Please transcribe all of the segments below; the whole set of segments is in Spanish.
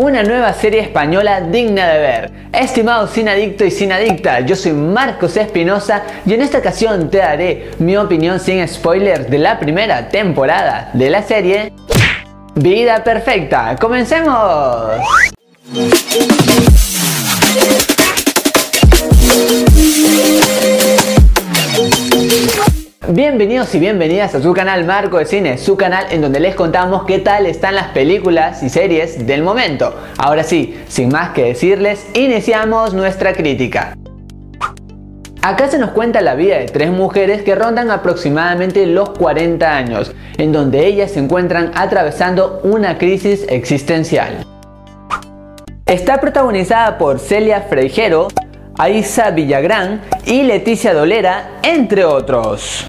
Una nueva serie española digna de ver. Estimado sin adicto y sin adicta, yo soy Marcos Espinosa y en esta ocasión te daré mi opinión sin spoilers de la primera temporada de la serie Vida Perfecta. ¡Comencemos! Bienvenidos y bienvenidas a su canal Marco de Cine, su canal en donde les contamos qué tal están las películas y series del momento. Ahora sí, sin más que decirles, iniciamos nuestra crítica. Acá se nos cuenta la vida de tres mujeres que rondan aproximadamente los 40 años, en donde ellas se encuentran atravesando una crisis existencial. Está protagonizada por Celia Freijero, Aisa Villagrán y Leticia Dolera, entre otros.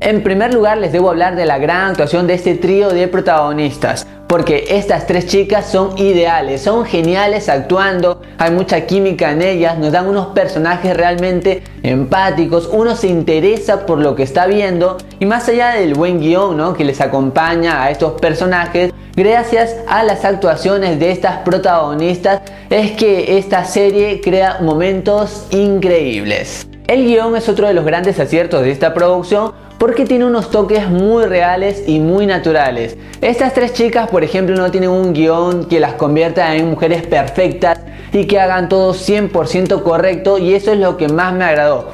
En primer lugar les debo hablar de la gran actuación de este trío de protagonistas, porque estas tres chicas son ideales, son geniales actuando, hay mucha química en ellas, nos dan unos personajes realmente empáticos, uno se interesa por lo que está viendo y más allá del buen guion ¿no? que les acompaña a estos personajes, gracias a las actuaciones de estas protagonistas es que esta serie crea momentos increíbles. El guion es otro de los grandes aciertos de esta producción porque tiene unos toques muy reales y muy naturales. Estas tres chicas, por ejemplo, no tienen un guion que las convierta en mujeres perfectas y que hagan todo 100% correcto y eso es lo que más me agradó.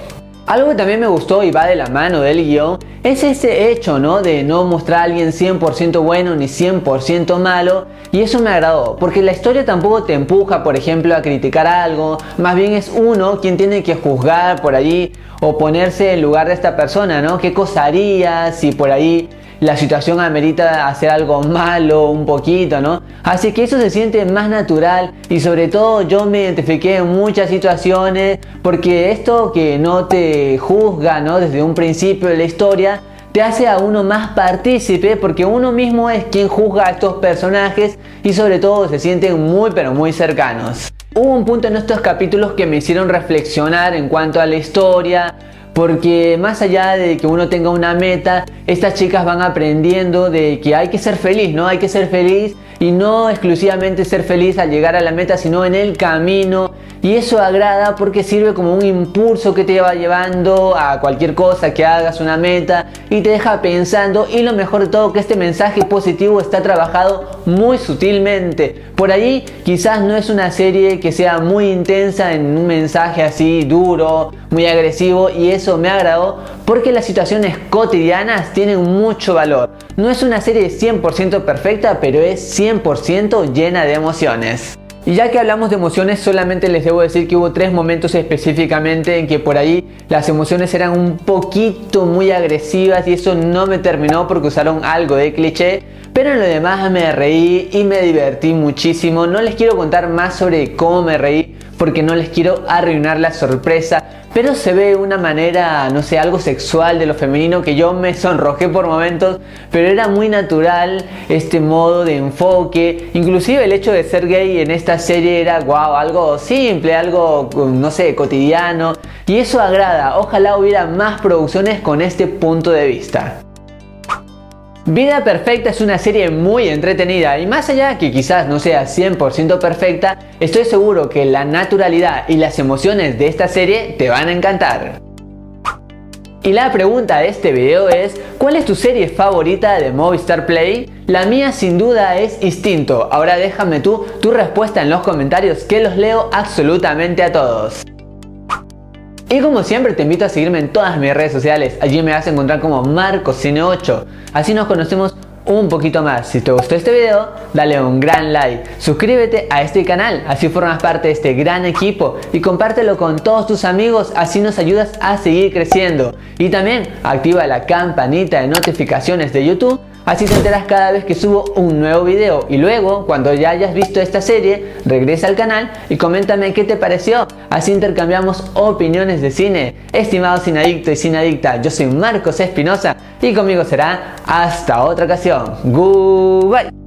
Algo que también me gustó y va de la mano del guion es ese hecho, ¿no? De no mostrar a alguien 100% bueno ni 100% malo. Y eso me agradó, porque la historia tampoco te empuja, por ejemplo, a criticar algo. Más bien es uno quien tiene que juzgar por allí o ponerse en lugar de esta persona, ¿no? ¿Qué cosa haría si por ahí la situación amerita hacer algo malo un poquito, ¿no? Así que eso se siente más natural y sobre todo yo me identifiqué en muchas situaciones porque esto que no te juzga, ¿no? Desde un principio de la historia te hace a uno más partícipe porque uno mismo es quien juzga a estos personajes y sobre todo se sienten muy pero muy cercanos. Hubo un punto en estos capítulos que me hicieron reflexionar en cuanto a la historia, porque más allá de que uno tenga una meta, estas chicas van aprendiendo de que hay que ser feliz, ¿no? Hay que ser feliz y no exclusivamente ser feliz al llegar a la meta, sino en el camino. Y eso agrada porque sirve como un impulso que te va llevando a cualquier cosa que hagas, una meta, y te deja pensando. Y lo mejor de todo, que este mensaje positivo está trabajado muy sutilmente. Por ahí quizás no es una serie que sea muy intensa en un mensaje así duro, muy agresivo, y eso me agradó porque las situaciones cotidianas tienen mucho valor. No es una serie 100% perfecta, pero es 100% llena de emociones. Y ya que hablamos de emociones, solamente les debo decir que hubo tres momentos específicamente en que por ahí las emociones eran un poquito muy agresivas y eso no me terminó porque usaron algo de cliché. Pero en lo demás me reí y me divertí muchísimo. No les quiero contar más sobre cómo me reí porque no les quiero arruinar la sorpresa pero se ve una manera, no sé, algo sexual de lo femenino que yo me sonrojé por momentos, pero era muy natural este modo de enfoque, inclusive el hecho de ser gay en esta serie era wow, algo simple, algo no sé, cotidiano, y eso agrada, ojalá hubiera más producciones con este punto de vista. Vida Perfecta es una serie muy entretenida y más allá que quizás no sea 100% perfecta, estoy seguro que la naturalidad y las emociones de esta serie te van a encantar. Y la pregunta de este video es, ¿cuál es tu serie favorita de Movistar Play? La mía sin duda es Instinto, ahora déjame tú tu respuesta en los comentarios que los leo absolutamente a todos. Y como siempre te invito a seguirme en todas mis redes sociales, allí me vas a encontrar como MarcoCine8, así nos conocemos un poquito más. Si te gustó este video, dale un gran like, suscríbete a este canal, así formas parte de este gran equipo. Y compártelo con todos tus amigos, así nos ayudas a seguir creciendo. Y también activa la campanita de notificaciones de YouTube Así te enteras cada vez que subo un nuevo video y luego, cuando ya hayas visto esta serie, regresa al canal y coméntame qué te pareció. Así intercambiamos opiniones de cine. Estimado adicto y adicta, yo soy Marcos Espinosa y conmigo será hasta otra ocasión. Goodbye.